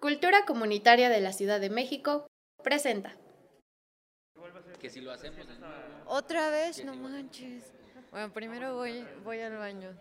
Cultura Comunitaria de la Ciudad de México presenta. Que si lo hacemos. Otra vez, no manches. Bueno, primero voy, voy al baño.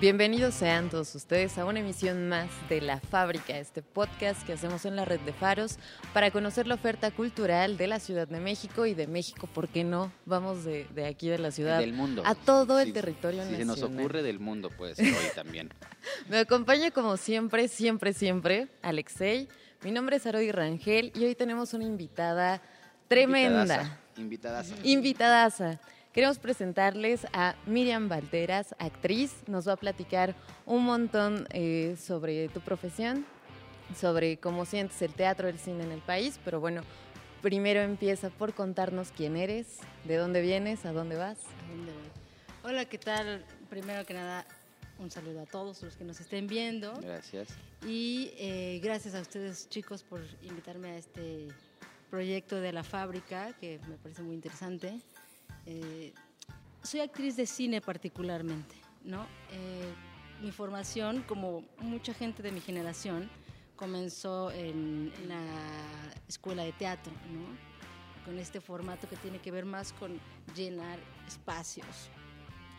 Bienvenidos sean todos ustedes a una emisión más de La Fábrica, este podcast que hacemos en la red de faros para conocer la oferta cultural de la Ciudad de México y de México, ¿por qué no? Vamos de, de aquí de la ciudad Del mundo. a todo el territorio Si se nacional. nos ocurre del mundo, pues hoy también. Me acompaña como siempre, siempre, siempre, Alexei. Mi nombre es Aroy Rangel y hoy tenemos una invitada tremenda. Invitadaza. Invitadaza. Queremos presentarles a Miriam Valderas, actriz. Nos va a platicar un montón eh, sobre tu profesión, sobre cómo sientes el teatro, el cine en el país. Pero bueno, primero empieza por contarnos quién eres, de dónde vienes, a dónde vas. ¿A dónde voy? Hola, ¿qué tal? Primero que nada, un saludo a todos los que nos estén viendo. Gracias. Y eh, gracias a ustedes, chicos, por invitarme a este proyecto de la fábrica, que me parece muy interesante. Eh, soy actriz de cine particularmente, ¿no? Eh, mi formación, como mucha gente de mi generación, comenzó en, en la escuela de teatro, ¿no? Con este formato que tiene que ver más con llenar espacios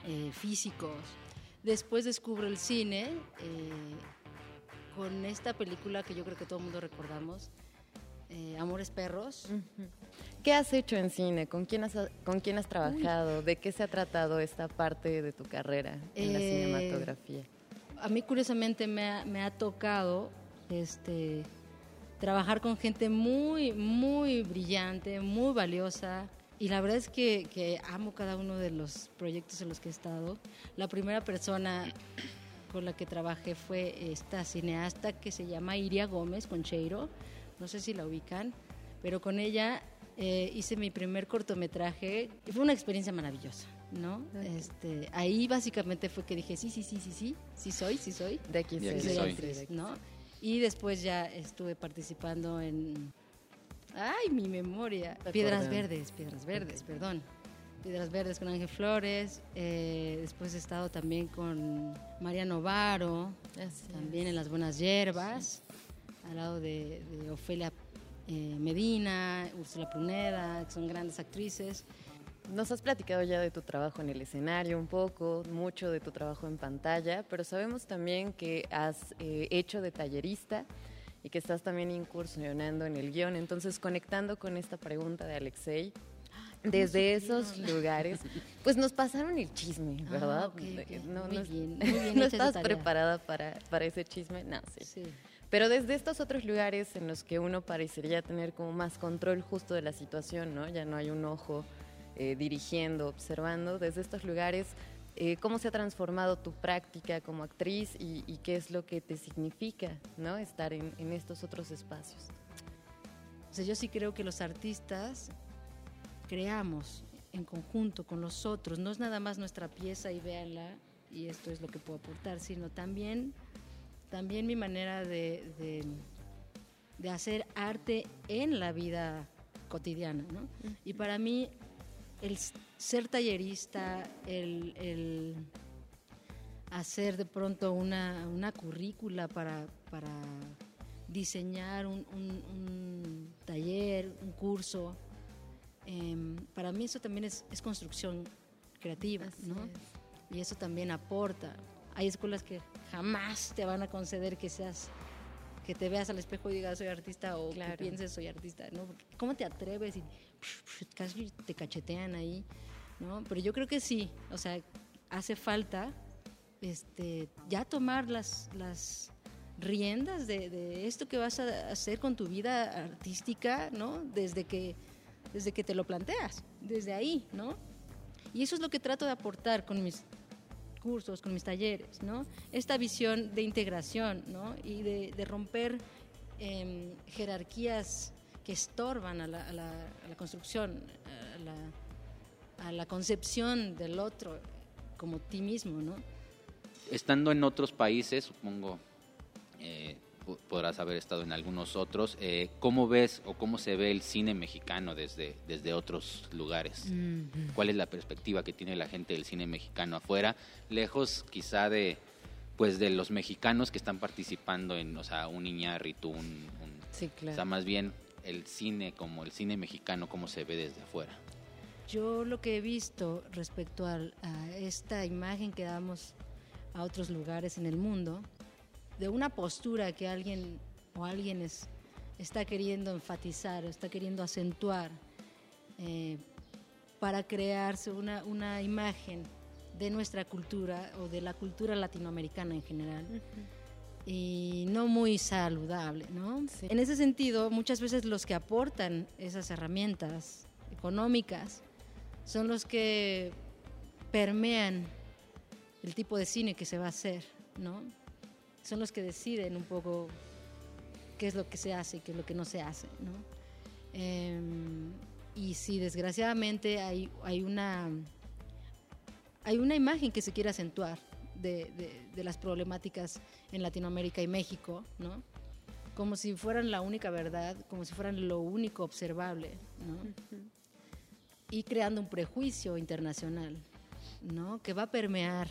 eh, físicos. Después descubro el cine eh, con esta película que yo creo que todo el mundo recordamos, eh, Amores Perros. ¿Qué has hecho en cine? ¿Con quién has, con quién has trabajado? ¿De qué se ha tratado esta parte de tu carrera en la Eh, cinematografía? A mí curiosamente me ha, me ha tocado este, trabajar con gente muy, muy brillante, muy valiosa. Y la verdad es que, que amo cada uno de los proyectos en los que he estado. La primera persona con la que trabajé fue esta cineasta que se llama Iria Gómez Concheiro. No sé si la ubican, pero con ella eh, hice mi primer cortometraje fue una experiencia maravillosa, ¿no? Este, ahí básicamente fue que dije, sí, sí, sí, sí, sí, sí soy, sí soy. De aquí De aquí soy. soy. actriz, ¿no? Y después ya estuve participando en... ¡Ay, mi memoria! Piedras. Verdes, Piedras Verdes, perdón. Piedras Verdes con Ángel Flores. eh, después he estado también con María Novaro, Así también en Las Buenas Hierbas, al lado de, de Ofelia eh, Medina, Úrsula Pruneda, que son grandes actrices. Nos has platicado ya de tu trabajo en el escenario un poco, mucho de tu trabajo en pantalla, pero sabemos también que has eh, hecho de tallerista y que estás también incursionando en el guion. Entonces, conectando con esta pregunta de Alexei, desde esos lugares, pues nos pasaron el chisme, ¿verdad? Ah, ok, ok. No, Muy no- bien, muy bien ¿No estás preparada para, para ese chisme? No, sí. Sí. Pero desde estos otros lugares en los que uno parecería tener como más control justo de la situación, ¿no? Ya no hay un ojo eh, dirigiendo, observando, desde estos lugares, eh, ¿cómo se ha transformado tu práctica como actriz y, qué es lo que te significa, ¿no? Estar en, en estos otros espacios. Yo sí creo que los artistas creamos en conjunto con los otros. No es nada más nuestra pieza y véanla y esto es lo que puedo aportar, sino también, también mi manera de, de- de hacer arte en la vida cotidiana. ¿no? Y para mí, el ser tallerista, el, el hacer de pronto una, una currícula para, para diseñar un, un- un taller, un curso. Em, para mí eso también es, es construcción creativa, Así ¿no? es. Y eso también aporta. Hay escuelas que jamás te van a conceder que seas que te veas al espejo y digas soy artista o Claro. que pienses soy artista, ¿no? Porque ¿Cómo te atreves y casi te cachetean ahí, ¿no? Pero yo creo que sí, o sea, hace falta este, ya tomar las, las riendas de, de esto que vas a hacer con tu vida artística, ¿no? Desde que, desde que te lo planteas, desde ahí, ¿no? Y eso es lo que trato de aportar con mis con mis talleres, ¿no? Esta visión de integración, ¿no? Y de, romper em, jerarquías que estorban a la, a la- construcción, a la, a la concepción del otro como ti mismo, ¿no? Estando en otros países, supongo, eh, podrás haber estado en algunos otros. Eh, ¿Cómo ves o cómo se ve el cine mexicano desde, desde otros lugares? ¿Cuál es la perspectiva que tiene la gente del cine mexicano afuera? Lejos quizá de pues de los mexicanos que están participando en, o sea, un Iñárritu, un, un Sí, claro. o sea, más bien el cine como el cine mexicano, cómo se ve desde afuera. Yo lo que he visto respecto al- a esta imagen que damos a otros lugares en el mundo, de una postura que alguien o alguien es- está queriendo enfatizar, está queriendo acentuar eh, para crearse una, una imagen de nuestra cultura o de la cultura latinoamericana en general y no muy saludable, ¿no? Sí. En ese sentido, muchas veces los que aportan esas herramientas económicas son los que permean el tipo de cine que se va a hacer, ¿no? Son los que deciden un poco qué es lo que se hace y qué es lo que no se hace, ¿no? Em, y sí, desgraciadamente hay, hay una hay una imagen que se quiere acentuar de, de- de las problemáticas en Latinoamérica y México, ¿no? Como si fueran la única verdad, como si fueran lo único observable, ¿no? Y creando un prejuicio internacional, ¿no? Que va a permear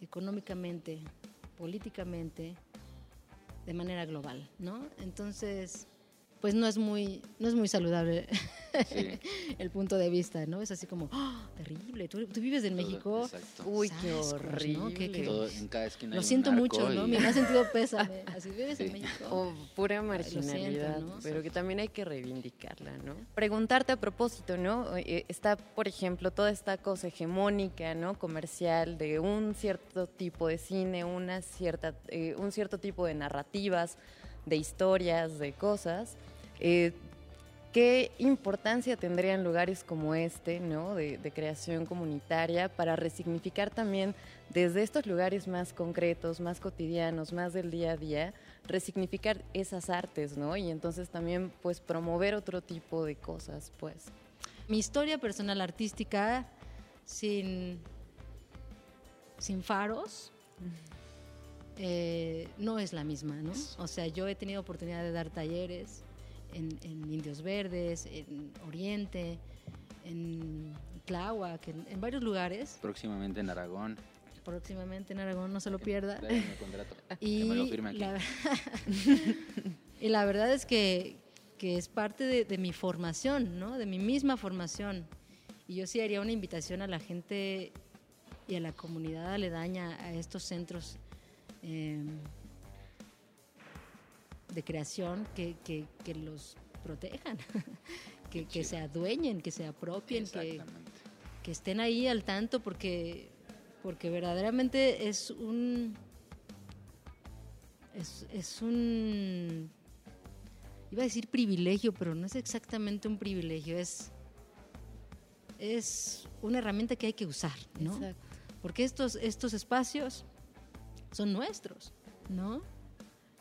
económicamente, políticamente, de manera global, ¿no? Entonces, pues no es muy, no es muy saludable Sí. el punto de vista, ¿no? Es así como, ¡Ah! terrible, tú, tú vives en Todo, México. exacto. Uy, qué horrible. Que- que- Todo, en cada esquina hay Lo un siento mucho, ¿no? Me ha sentido pésame. Así vives en. México. O pura siento, marginalidad, pero que también hay que reivindicarla, ¿no? Preguntarte a propósito, ¿no? Eh, Está, por ejemplo, toda esta cosa hegemónica, ¿no? Comercial de un cierto tipo de cine, una cierta, eh, un cierto tipo de narrativas, de historias, de cosas. Eh, ¿Qué importancia tendrían lugares como este, ¿no? de, de creación comunitaria, para resignificar también desde estos lugares más concretos, más cotidianos, más del día a día, resignificar esas artes, ¿no? Y entonces también, pues, promover otro tipo de cosas, pues. Mi historia personal artística sin, sin faros eh, no es la misma, ¿no? O sea, yo he tenido oportunidad de dar talleres en, en Indios Verdes, en Oriente, en Tláhuac, en, en varios lugares. Próximamente en Aragón. Próximamente en Aragón, no se lo pierda. Contrato. Y que me lo firme aquí. la, y la verdad es que, que es parte de, de mi formación, ¿no? De mi misma formación. Y yo sí haría una invitación a la gente y a la comunidad aledaña a estos centros eh, de creación que, que- que los protejan, que, que se adueñen, que se apropien, que, que estén ahí al tanto porque porque verdaderamente es un es, es un iba a decir privilegio pero no es exactamente un privilegio es es una herramienta que hay que usar ¿no? Exacto. porque estos estos espacios son nuestros no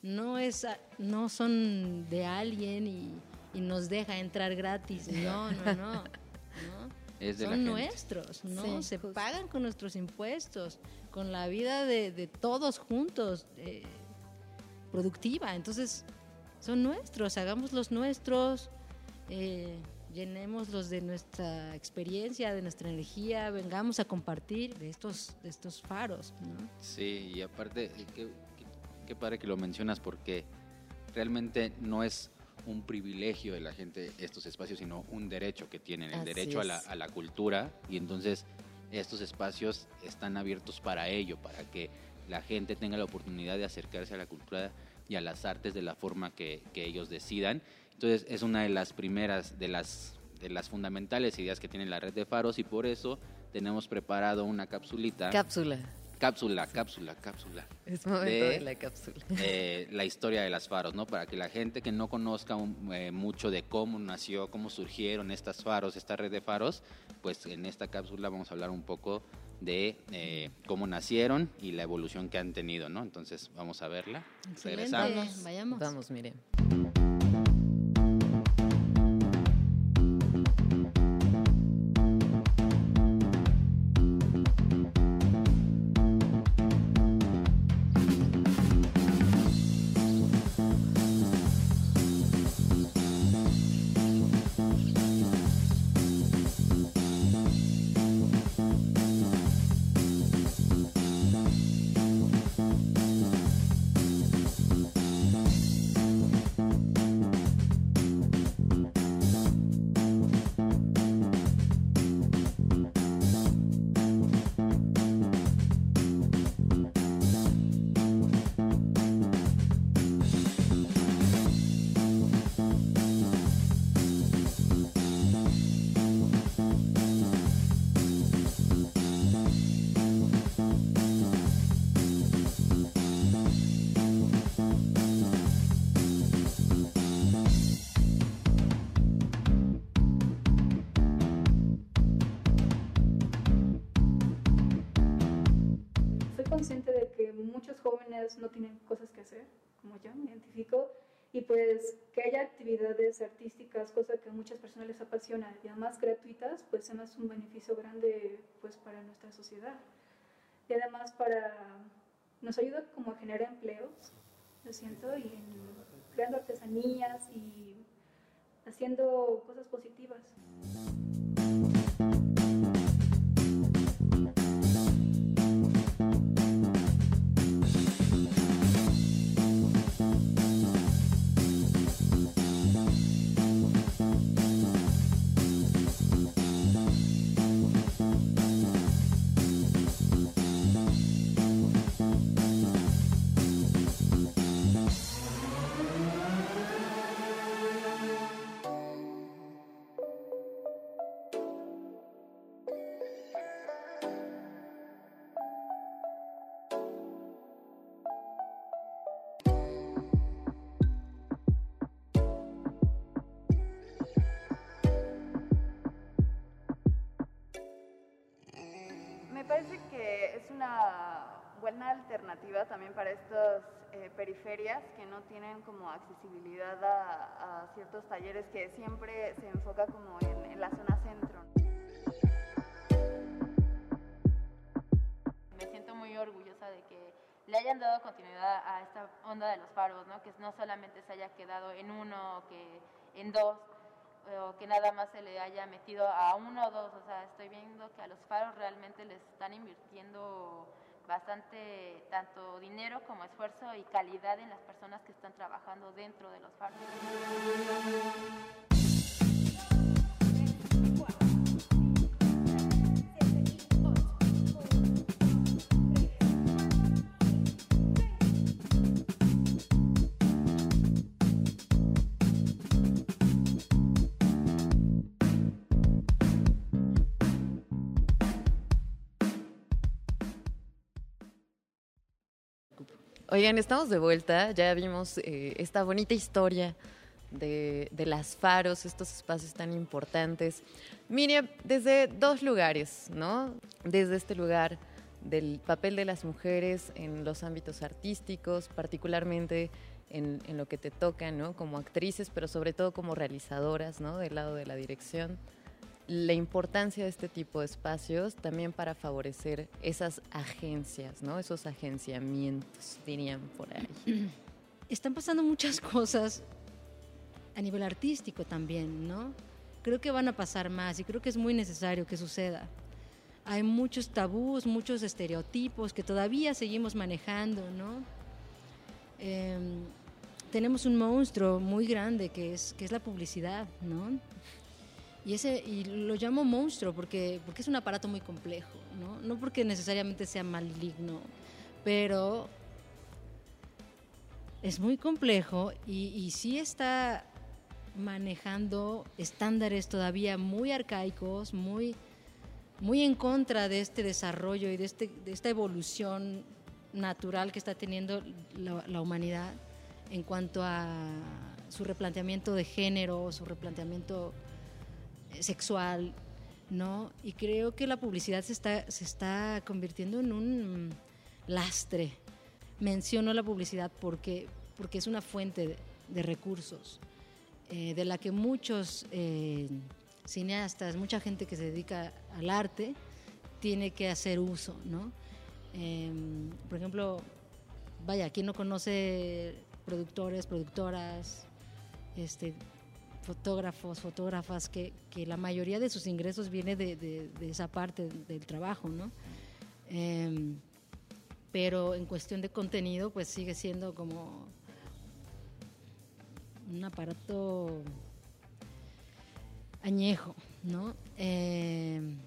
no es no son de alguien y, y nos deja entrar gratis no no no, ¿no? Es de la son gente. nuestros, ¿no? Sí, Se justo. pagan con nuestros impuestos, con la vida de, de todos juntos, eh, productiva. Entonces, son nuestros, hagámoslos nuestros, eh, llenémoslos de nuestra experiencia, de nuestra energía, vengamos a compartir de estos, de estos faros, ¿no? Sí, y aparte, eh, qué, padre que lo mencionas porque realmente no es un privilegio de la gente estos espacios, sino un derecho que tienen, el Así derecho a la, es. a la cultura y entonces estos espacios están abiertos para ello, para que la gente tenga la oportunidad de acercarse a la cultura y a las artes de la forma que, que ellos decidan. Entonces es una de las primeras, de las, de las fundamentales ideas que tiene la red de faros y por eso tenemos preparado una capsulita. Cápsula. cápsula, cápsula, cápsula. Es momento De- de la cápsula. eh, la historia de las faros, ¿no? Para que la gente que no conozca un- eh, mucho de cómo nació, cómo surgieron estas faros, esta red de faros, pues en esta cápsula vamos a hablar un poco de eh, cómo nacieron y la evolución que han tenido, ¿no? Entonces vamos a verla. Excelente, Regresamos. vayamos. Vamos, miren. No tienen cosas que hacer, como yo me identifico, y pues que haya actividades artísticas, cosa que a muchas personas les apasiona, y además gratuitas, pues me hace un beneficio grande pues para nuestra sociedad. Y además para, nos ayuda como a generar empleos, lo siento, y creando artesanías y haciendo cosas positivas. También para estas eh, periferias que no tienen como accesibilidad a, ciertos talleres que siempre se enfoca como en, en la zona centro. Me siento muy orgullosa de que le hayan dado continuidad a esta onda de los faros, ¿no? que no solamente se haya quedado en uno, que en dos, o que nada más se le haya metido a uno o dos. O sea, estoy viendo que a los faros realmente les están invirtiendo bastante tanto dinero como esfuerzo y calidad en las personas que están trabajando dentro de los faros. Oigan, estamos de vuelta, ya vimos eh, esta bonita historia de, las faros, estos espacios tan importantes. Miriam, desde dos lugares, ¿no? Desde este lugar del papel de las mujeres en los ámbitos artísticos, particularmente en, en, lo que te toca, ¿no? Como actrices, pero sobre todo como realizadoras, ¿no? Del lado de la dirección la importancia de este tipo de espacios también para favorecer esas agencias, ¿no? Esos agenciamientos, dirían por ahí. Están pasando muchas cosas a nivel artístico también, ¿no? Creo que van a pasar más y creo que es muy necesario que suceda. Hay muchos tabús, muchos estereotipos que todavía seguimos manejando, ¿no? Em, tenemos un monstruo muy grande que es, que es la publicidad, ¿no? Y, ese, y lo llamo monstruo porque, porque es un aparato muy complejo, ¿no? No porque necesariamente sea maligno, pero es muy complejo y, sí está manejando estándares todavía muy arcaicos, muy, muy en contra de este desarrollo y de, este, de esta evolución natural que está teniendo la, la, humanidad en cuanto a su replanteamiento de género, su replanteamiento sexual, ¿no? Y creo que la publicidad se está, se está convirtiendo en un lastre. Menciono la publicidad porque, porque es una fuente de, recursos, eh, de la que muchos eh, cineastas, mucha gente que se dedica al arte, tiene que hacer uso, ¿no? Em, por ejemplo, vaya, ¿quién no conoce productores, productoras, este, fotógrafos, fotógrafas, que, que, la mayoría de sus ingresos viene de, de, esa parte del trabajo, ¿no? Em, pero en cuestión de contenido, pues sigue siendo como un aparato añejo, ¿no? Em,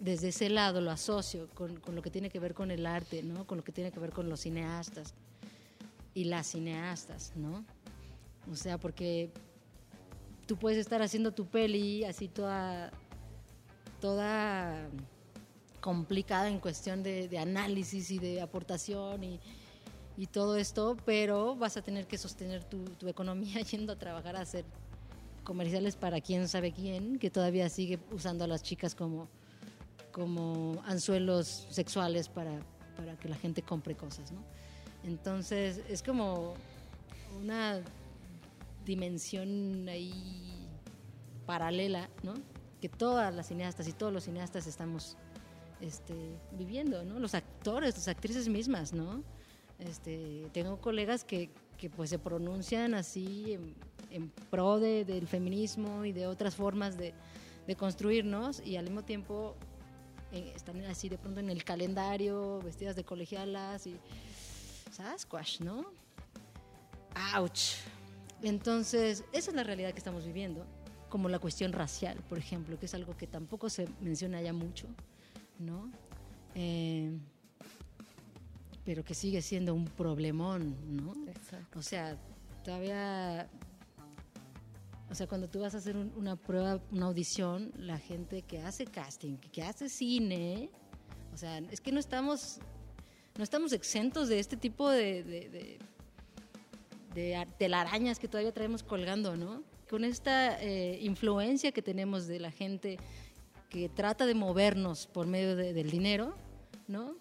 desde ese lado lo asocio con, con, lo que tiene que ver con el arte, ¿no? Con lo que tiene que ver con los cineastas y las cineastas, ¿no? O sea, porque tú puedes estar haciendo tu peli así toda, toda complicada en cuestión de, análisis y de aportación y, y, todo esto, pero vas a tener que sostener tu, tu, economía yendo a trabajar a hacer comerciales para quién sabe quién, que todavía sigue usando a las chicas como, como anzuelos sexuales para, para que la gente compre cosas, ¿no? Entonces es como una dimensión ahí paralela, ¿no? Que todas las cineastas y todos los cineastas estamos este, viviendo, ¿no? Los actores, las actrices mismas, ¿no? Este, tengo colegas que, que pues se pronuncian así en, pro de, del feminismo y de otras formas de, construirnos y al mismo tiempo eh, están así de pronto en el calendario, vestidas de colegialas y Sasquatch, ¿no? ¡Auch! Entonces, esa es la realidad que estamos viviendo, como la cuestión racial, por ejemplo, que es algo que tampoco se menciona ya mucho, ¿no? Eh, pero que sigue siendo un problemón, ¿no? Exacto. O sea, todavía, o sea, cuando tú vas a hacer un- una prueba, una audición, la gente que hace casting, que hace cine, o sea, es que no estamos, no estamos exentos de este tipo de, de, de- de ar- telarañas que todavía traemos colgando, ¿no? Con esta eh, influencia que tenemos de la gente que trata de movernos por medio de- del dinero, ¿no?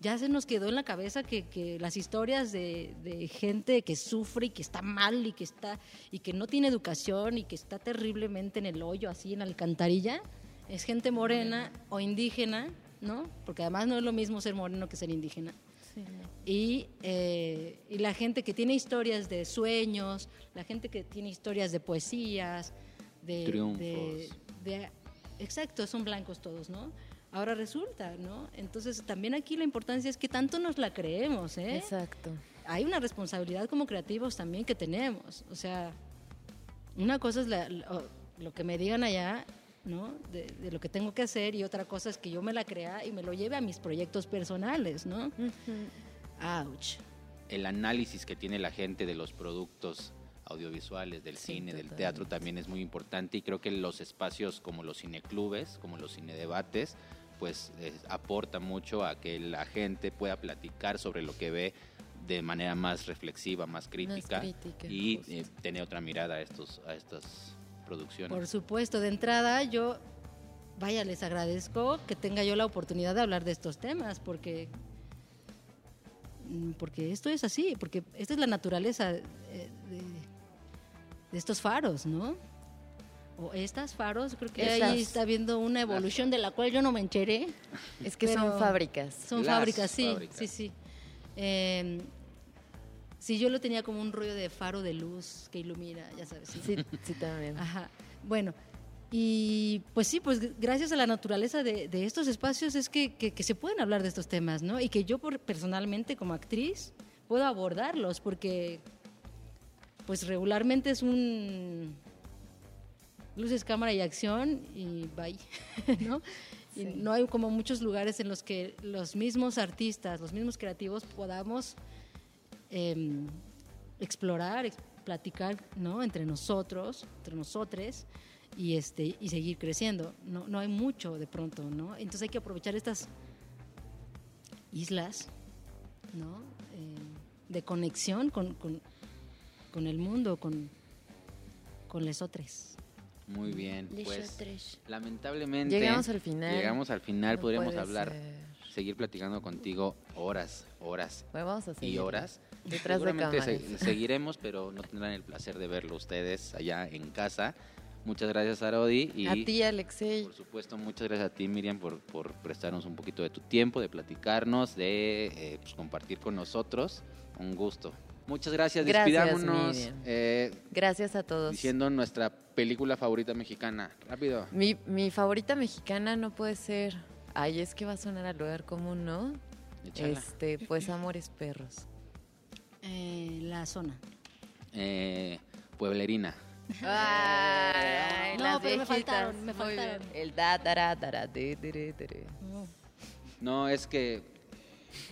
Ya se nos quedó en la cabeza que, que las historias de, de gente que sufre y que está mal y que está y que no tiene educación y que está terriblemente en el hoyo, así en la alcantarilla, es gente morena o indígena, ¿no? Porque además no es lo mismo ser moreno que ser indígena. Sí, no. Y, eh, y la gente que tiene historias de sueños, la gente que tiene historias de poesías, de... Triunfos. de- de- exacto, son blancos todos, ¿no? Ahora resulta, ¿no? Entonces también aquí la importancia es que tanto nos la creemos, ¿eh? Exacto. Hay una responsabilidad como creativos también que tenemos. O sea, una cosa es la- lo, lo que me digan allá, ¿no? De, de lo que tengo que hacer y otra cosa es que yo me la crea y me lo lleve a mis proyectos personales, ¿no? Ouch. el análisis que tiene la gente de los productos audiovisuales, del Sí, cine, del teatro también es muy importante y creo que los espacios como los cineclubes, como los cinedebates, pues eh, aporta mucho a que la gente pueda platicar sobre lo que ve de manera más reflexiva, más crítica, crítica, y eh, tener otra mirada a estos a estas producciones. Por supuesto, de entrada yo, vaya, les agradezco que tenga yo la oportunidad de hablar de estos temas, porque, mm, porque esto es así, porque esta es la naturaleza eh, de, de estos faros, ¿no? O estas faros, creo que Esas. ahí está viendo una evolución de la cual yo no me enteré. Es que son fábricas. Son Las fábricas, sí, fábricas. sí, sí. Eh, sí, yo lo tenía como un rollo de faro de luz que ilumina, ya sabes. sí. Sí, sí, también. Ajá. Bueno, y pues sí, pues gracias a la naturaleza de, de estos espacios es que, que- que se pueden hablar de estos temas, ¿no? Y que yo por, personalmente como actriz puedo abordarlos porque pues regularmente es un luces, cámara y acción y bye, ¿no? Y no hay como muchos lugares en los que los mismos artistas, los mismos creativos podamos em, explorar, ex- platicar, ¿no? Entre nosotros, entre nosotres y este y seguir creciendo. No, no hay mucho de pronto, ¿no? Entonces hay que aprovechar estas islas, ¿no? Eh, de conexión con, con, con el mundo, con, con lesotres. Muy bien, pues lamentablemente Llegamos al final. Llegamos al final, No podríamos hablar, ser. Seguir platicando contigo horas, horas Bueno, vamos a seguir. y horas. Detrás de Seguramente cámaras. se- seguiremos, pero no tendrán el placer de verlo ustedes allá en casa. Muchas gracias, Arodi. Y A ti, Alexei. por supuesto, muchas gracias a ti, Miriam, por, por prestarnos un poquito de tu tiempo, de platicarnos, de eh, pues, compartir con nosotros. Un gusto. Muchas gracias. Gracias, Despidámonos Miriam. eh, Gracias a todos. diciendo nuestra película favorita mexicana. Rápido. Mi, mi favorita mexicana no puede ser. Ay, es que va a sonar al lugar común, ¿no? Este, pues Amores Perros. Eh, la zona. Eh, Pueblerina. Ay, No, las pero me viejitas. faltaron, me Muy faltaron. bien. El da, de, de, de. No, es que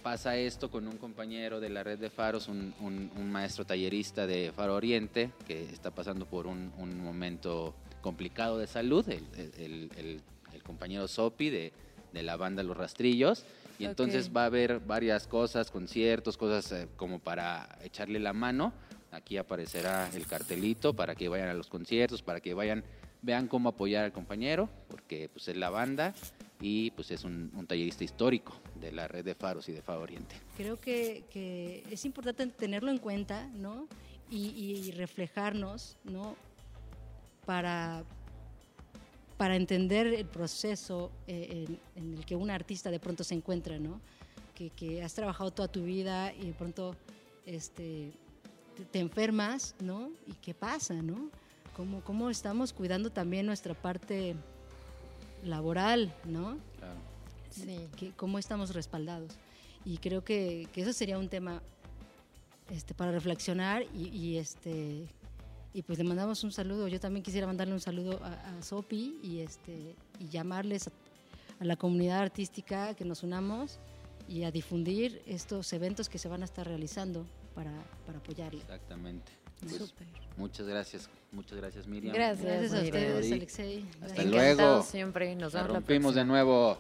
pasa esto con un compañero de la red de faros, un, un- un maestro tallerista de Faro Oriente, que está pasando por un, un momento complicado de salud, el, el- el- el- el compañero Sopi de, de la banda Los Rastrillos. Y entonces Ok. va a haber varias cosas, conciertos, cosas eh, como para echarle la mano. Aquí aparecerá el cartelito para que vayan a los conciertos, para que vayan, vean cómo apoyar al compañero, porque pues es la banda y pues es un, un tallerista histórico de la red de faros y de Faro Oriente. Creo que, que es importante tenerlo en cuenta, ¿no? Y, y reflejarnos, ¿no? Para, para entender el proceso eh, en, en el que un artista de pronto se encuentra, ¿no? Que, que has trabajado toda tu vida y de pronto este, te, te enfermas, ¿no? ¿Y qué pasa, no? ¿Cómo, ¿Cómo estamos cuidando también nuestra parte laboral, ¿no? Claro. Sí. que- cómo estamos respaldados. Y creo que, que eso sería un tema este, para reflexionar y, y, este y pues le mandamos un saludo. Yo también quisiera mandarle un saludo a, a Sopi y este y llamarles a, a la comunidad artística que nos unamos y a difundir estos eventos que se van a estar realizando para, para apoyarle. Exactamente. Pues, Súper. muchas gracias, muchas gracias Miriam. Gracias. Gracias a ustedes. Alexei. Hasta luego. Siempre. Nos La vemos la rompimos de nuevo.